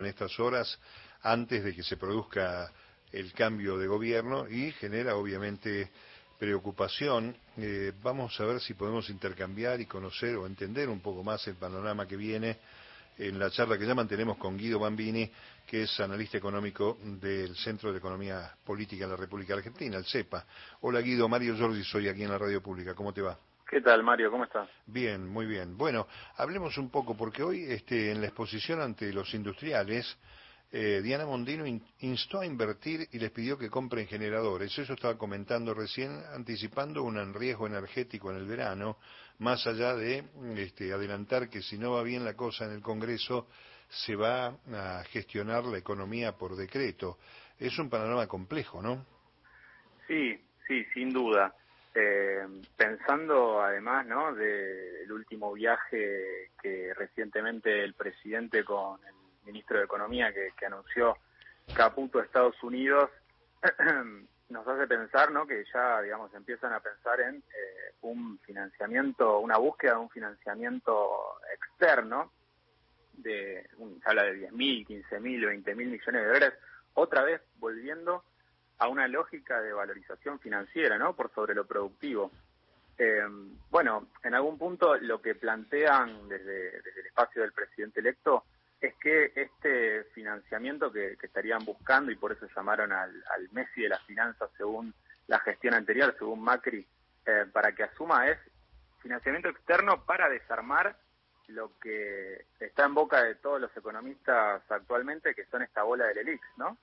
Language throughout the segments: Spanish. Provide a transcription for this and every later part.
en estas horas antes de que se produzca el cambio de gobierno y genera obviamente preocupación. Eh, vamos a ver si podemos intercambiar y conocer o entender un poco más el panorama que viene en la charla que ya mantenemos con Guido Bambini, que es analista económico del Centro de Economía Política de la República Argentina, el CEPA. Hola Guido, Mario Giorgi, soy aquí en la radio pública. ¿Cómo te va? ¿Qué tal, Mario? ¿Cómo estás? Bien, muy bien. Bueno, hablemos un poco, porque hoy este, en la exposición ante los industriales, eh, Diana Mondino instó a invertir y les pidió que compren generadores. Eso estaba comentando recién, anticipando un riesgo energético en el verano, más allá de este, adelantar que si no va bien la cosa en el Congreso, se va a gestionar la economía por decreto. Es un panorama complejo, ¿no? Sí, sí, sin duda. Eh, pensando además ¿no? del último viaje que recientemente el presidente con el ministro de Economía que, anunció Caputo Estados Unidos, nos hace pensar ¿no? que ya digamos empiezan a pensar en eh, un financiamiento, una búsqueda de un financiamiento externo, de se habla de 10.000, 15.000, 20.000 millones de dólares, otra vez volviendo a una lógica de valorización financiera, ¿no? Por sobre lo productivo. Eh, bueno, en algún punto lo que plantean desde, el espacio del presidente electo es que este financiamiento que, estarían buscando, y por eso llamaron al, Messi de las finanzas según la gestión anterior, según Macri, eh, para que asuma es financiamiento externo para desarmar lo que está en boca de todos los economistas actualmente, que son esta bola del ELIX, ¿no?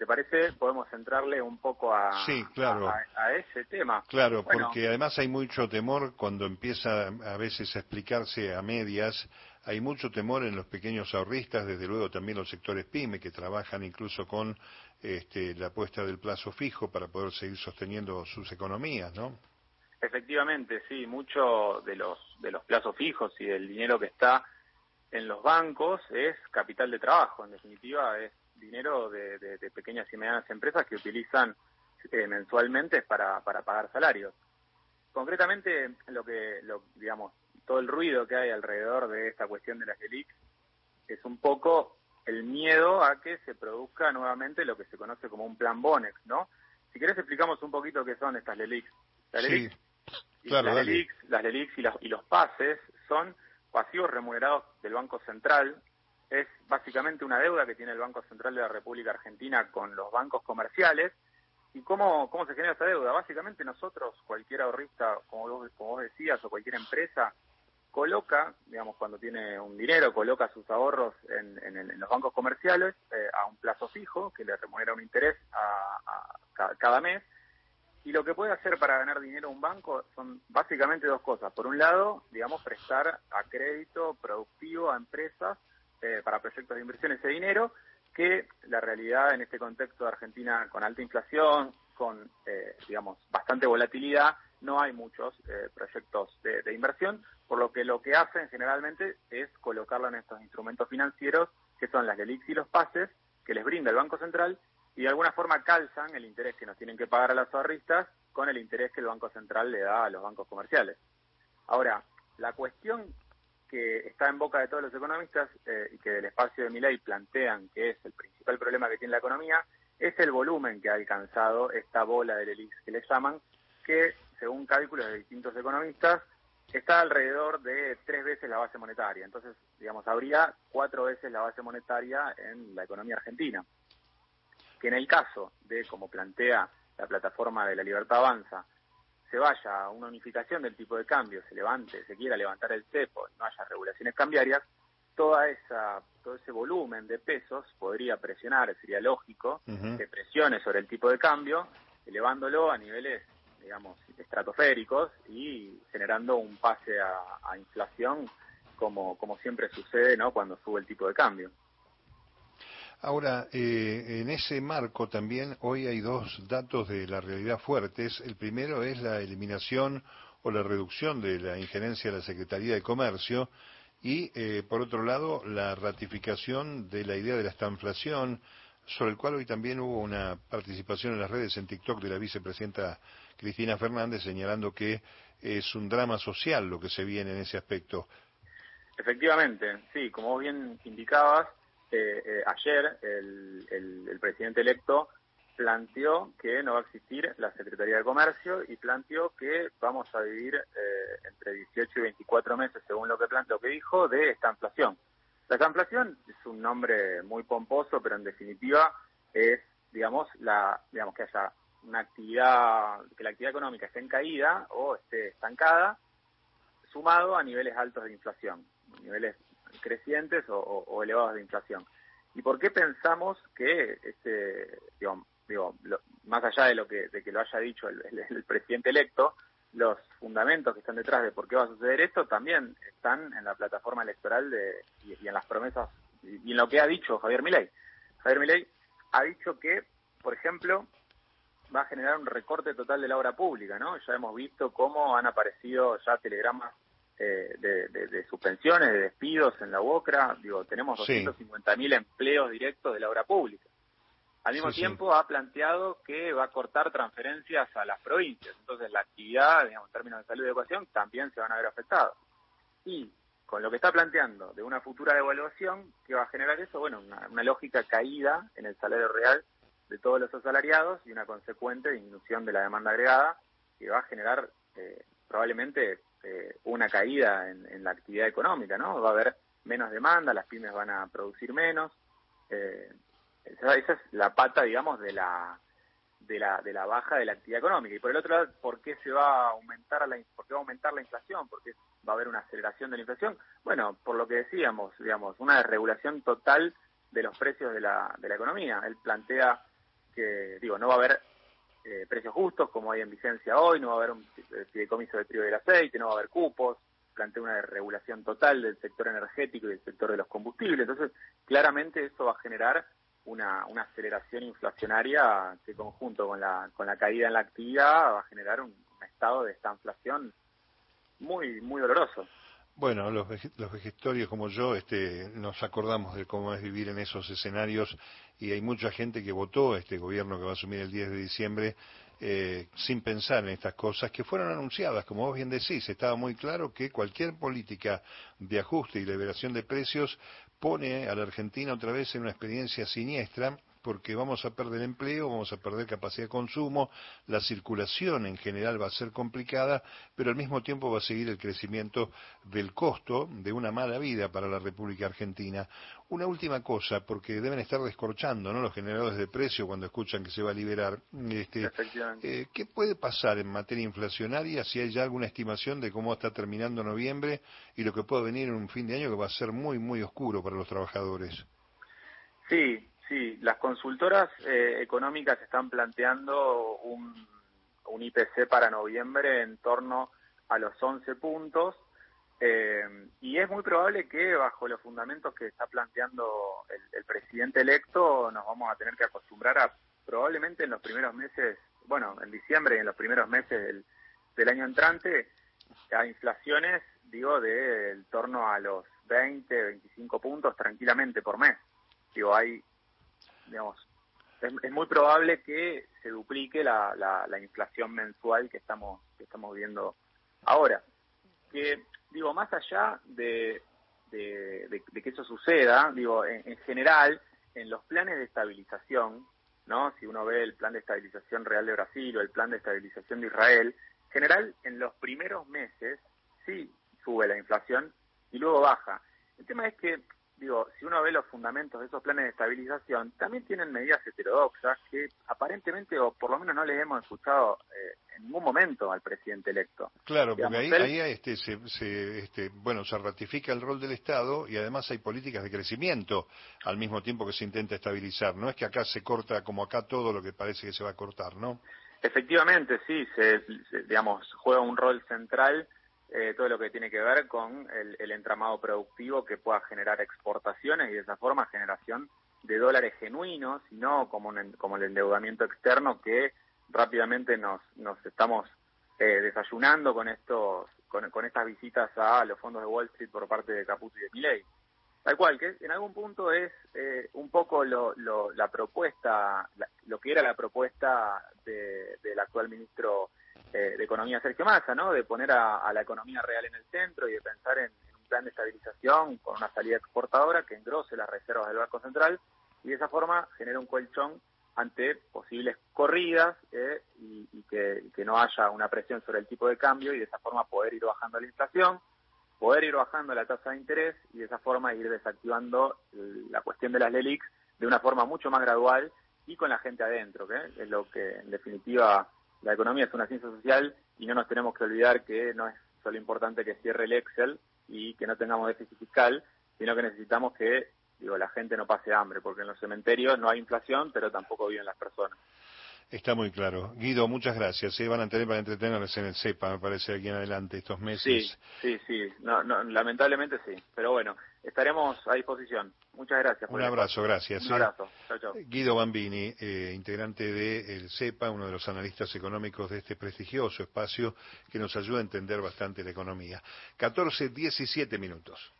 Te parece, podemos centrarle un poco a, a, ese tema. Claro, porque además hay mucho temor cuando empieza a veces a explicarse a medias hay mucho temor en los pequeños ahorristas, desde luego también los sectores PYME que trabajan incluso con este, la puesta del plazo fijo para poder seguir sosteniendo sus economías, ¿no? Efectivamente, sí, mucho de los de los plazos fijos y del dinero que está en los bancos es capital de trabajo, en definitiva es dinero de, pequeñas y medianas empresas que utilizan eh, mensualmente para, para pagar salarios. Concretamente, lo que, lo, digamos, todo el ruido que hay alrededor de esta cuestión de las LELIX es un poco el miedo a que se produzca nuevamente lo que se conoce como un plan Bonex, ¿no? Si querés explicamos un poquito qué son estas LELIX. Las LELIX, las, LELIX las LELIX y, y los pases son pasivos remunerados del Banco Central. Es básicamente una deuda que tiene el Banco Central de la República Argentina con los bancos comerciales. ¿Y cómo, cómo se genera esa deuda? Básicamente nosotros, cualquier ahorrista, como vos, como vos decías, o cualquier empresa, coloca, digamos, cuando tiene un dinero, coloca sus ahorros en, los bancos comerciales eh, a un plazo fijo que le remunera un interés a, cada mes. Y lo que puede hacer para ganar dinero un banco son básicamente dos cosas. Por un lado, digamos, prestar a crédito productivo a empresas eh, para proyectos de inversión ese dinero, que la realidad en este contexto de Argentina con alta inflación, con, eh, digamos, bastante volatilidad, no hay muchos proyectos de, de inversión, por lo que lo que hacen generalmente es colocarlo en estos instrumentos financieros, que son las LELIX y los pases, que les brinda el Banco Central, y de alguna forma calzan el interés que nos tienen que pagar a los ahorristas con el interés que el Banco Central le da a los bancos comerciales. Ahora, la cuestión que está en boca de todos los economistas eh, y que del espacio de mi ley plantean que es el principal problema que tiene la economía, es el volumen que ha alcanzado esta bola de LELIX que le llaman, que según cálculos de distintos economistas está alrededor de tres veces la base monetaria. Entonces, digamos, habría cuatro veces la base monetaria en la economía argentina. Que en el caso de, como plantea la plataforma de la Libertad Avanza, se vaya a una unificación del tipo de cambio, se levante, se quiera levantar el cepo, no haya regulaciones cambiarias, toda esa, todo ese volumen de pesos podría presionar, sería lógico, que presione sobre el tipo de cambio, elevándolo a niveles digamos, estratosféricos y generando un pase a, inflación como, como siempre sucede ¿no? cuando sube el tipo de cambio. Ahora, eh, en ese marco también hoy hay dos datos de la realidad fuertes. El primero es la eliminación o la reducción de la injerencia de la Secretaría de Comercio y, eh, por otro lado, la ratificación de la idea de la estanflación, sobre el cual hoy también hubo una participación en las redes en TikTok de la vicepresidenta Cristina Fernández señalando que es un drama social lo que se viene en ese aspecto. Efectivamente, sí, como bien indicabas, ayer el, el, presidente electo planteó que no va a existir la Secretaría de Comercio y planteó que vamos a vivir entre 18 y 24 meses, según lo que planteó, que dijo, de esta inflación. La inflación es un nombre muy pomposo, pero en definitiva es, digamos, la, digamos que haya una actividad, que la actividad económica esté en caída o esté estancada, sumado a niveles altos de inflación, niveles crecientes o, elevados de inflación. ¿Y por qué pensamos que, este, digo, digo más allá de lo que, de que lo haya dicho el, presidente electo, los fundamentos que están detrás de por qué va a suceder esto también están en la plataforma electoral de, y, en las promesas y, en lo que ha dicho Javier Milei. Javier Milei ha dicho que, por ejemplo, va a generar un recorte total de la obra pública, ¿no? Ya hemos visto cómo han aparecido ya telegramas eh, de, suspensiones, de despidos en la UOCRA. Digo, tenemos 250.000 empleos directos de la obra pública. Al mismo tiempo ha planteado que va a cortar transferencias a las provincias. Entonces la actividad, digamos, en términos de salud y educación, también se van a ver afectados. Y con lo que está planteando de una futura devaluación, ¿qué va a generar eso? Bueno, una lógica caída en el salario real de todos los asalariados y una consecuente disminución de la demanda agregada que va a generar eh, probablemente eh, una caída en, la actividad económica, ¿no? Va a haber menos demanda, las pymes van a producir menos. Eh, esa, es la pata, digamos, de la, de la de la baja de la actividad económica. Y por el otro lado, ¿por qué se va a aumentar la por qué va a aumentar la inflación? ¿Por qué va a haber una aceleración de la inflación? Bueno, por lo que decíamos, digamos, una desregulación total de los precios de la, de la economía. Él plantea que, digo, no va a haber eh, precios justos como hay en vigencia hoy, no va a haber un fideicomiso de trigo y del aceite, no va a haber cupos, plantea una regulación total del sector energético y del sector de los combustibles. Entonces, claramente eso va a generar una, una aceleración inflacionaria que conjunto con la, con la caída en la actividad va a generar un, un estado de esta inflación muy, muy doloroso. Bueno, los, los vegetarios como yo este, nos acordamos de cómo es vivir en esos escenarios y hay mucha gente que votó este gobierno que va a asumir el 10 de diciembre eh, sin pensar en estas cosas que fueron anunciadas, como vos bien decís, estaba muy claro que cualquier política de ajuste y liberación de precios pone a la Argentina otra vez en una experiencia siniestra porque vamos a perder empleo, vamos a perder capacidad de consumo, la circulación en general va a ser complicada, pero al mismo tiempo va a seguir el crecimiento del costo de una mala vida para la República Argentina. Una última cosa, porque deben estar descorchando ¿no? los generadores de precio cuando escuchan que se va a liberar. Este, eh, ¿Qué puede pasar en materia inflacionaria si hay ya alguna estimación de cómo está terminando noviembre y lo que puede venir en un fin de año que va a ser muy, muy oscuro para los trabajadores? Sí, Sí, las consultoras eh, económicas están planteando un, IPC para noviembre en torno a los 11 puntos eh, y es muy probable que bajo los fundamentos que está planteando el, presidente electo nos vamos a tener que acostumbrar a probablemente en los primeros meses, bueno, en diciembre y en los primeros meses del, del año entrante a inflaciones, digo, de torno a los 20, 25 puntos tranquilamente por mes. Digo, hay digamos, es, muy probable que se duplique la, la, inflación mensual que estamos, que estamos viendo ahora. Que, digo, más allá de, de, que eso suceda, digo, en, general, en los planes de estabilización, ¿no? Si uno ve el plan de estabilización real de Brasil o el plan de estabilización de Israel, en general, en los primeros meses sí sube la inflación y luego baja. El tema es que digo, si uno ve los fundamentos de esos planes de estabilización, también tienen medidas heterodoxas que aparentemente, o por lo menos no les hemos escuchado eh, en ningún momento al presidente electo. Claro, porque ahí, este, se, este, bueno, se ratifica el rol del Estado y además hay políticas de crecimiento al mismo tiempo que se intenta estabilizar. No es que acá se corta como acá todo lo que parece que se va a cortar, ¿no? Efectivamente, sí, se digamos, juega un rol central eh, todo lo que tiene que ver con el, entramado productivo que pueda generar exportaciones y de esa forma generación de dólares genuinos, y no como, como el endeudamiento externo que rápidamente nos, nos estamos eh, desayunando con estos con, estas visitas a los fondos de Wall Street por parte de Caputo y de Milley. Tal cual, que en algún punto es eh, un poco lo, la propuesta, lo que era la propuesta del actual ministro eh, de Economía Sergio Massa, ¿no? De poner a, la economía real en el centro y de pensar en, un plan de estabilización con una salida exportadora que engrose las reservas del Banco Central y de esa forma genera un colchón ante posibles corridas eh, y, que, que, no haya una presión sobre el tipo de cambio y de esa forma poder ir bajando la inflación, poder ir bajando la tasa de interés y de esa forma ir desactivando la cuestión de las LELIX de una forma mucho más gradual y con la gente adentro, que es lo que en definitiva la economía es una ciencia social y no nos tenemos que olvidar que no es solo importante que cierre el Excel y que no tengamos déficit fiscal, sino que necesitamos que digo, la gente no pase hambre, porque en los cementerios no hay inflación, pero tampoco viven las personas. Está muy claro. Guido, muchas gracias. Se van a tener para entretenerse en el CEPA, me parece, aquí en adelante, estos meses. Sí, sí, sí. No, no, lamentablemente sí. Pero bueno, estaremos a disposición. Muchas gracias. Un abrazo, gracias. Un abrazo. Chao, chao. Guido Bambini, eh, integrante del CEPA, uno de los analistas económicos de este prestigioso espacio que nos ayuda a entender bastante la economía. 14, 17 minutos.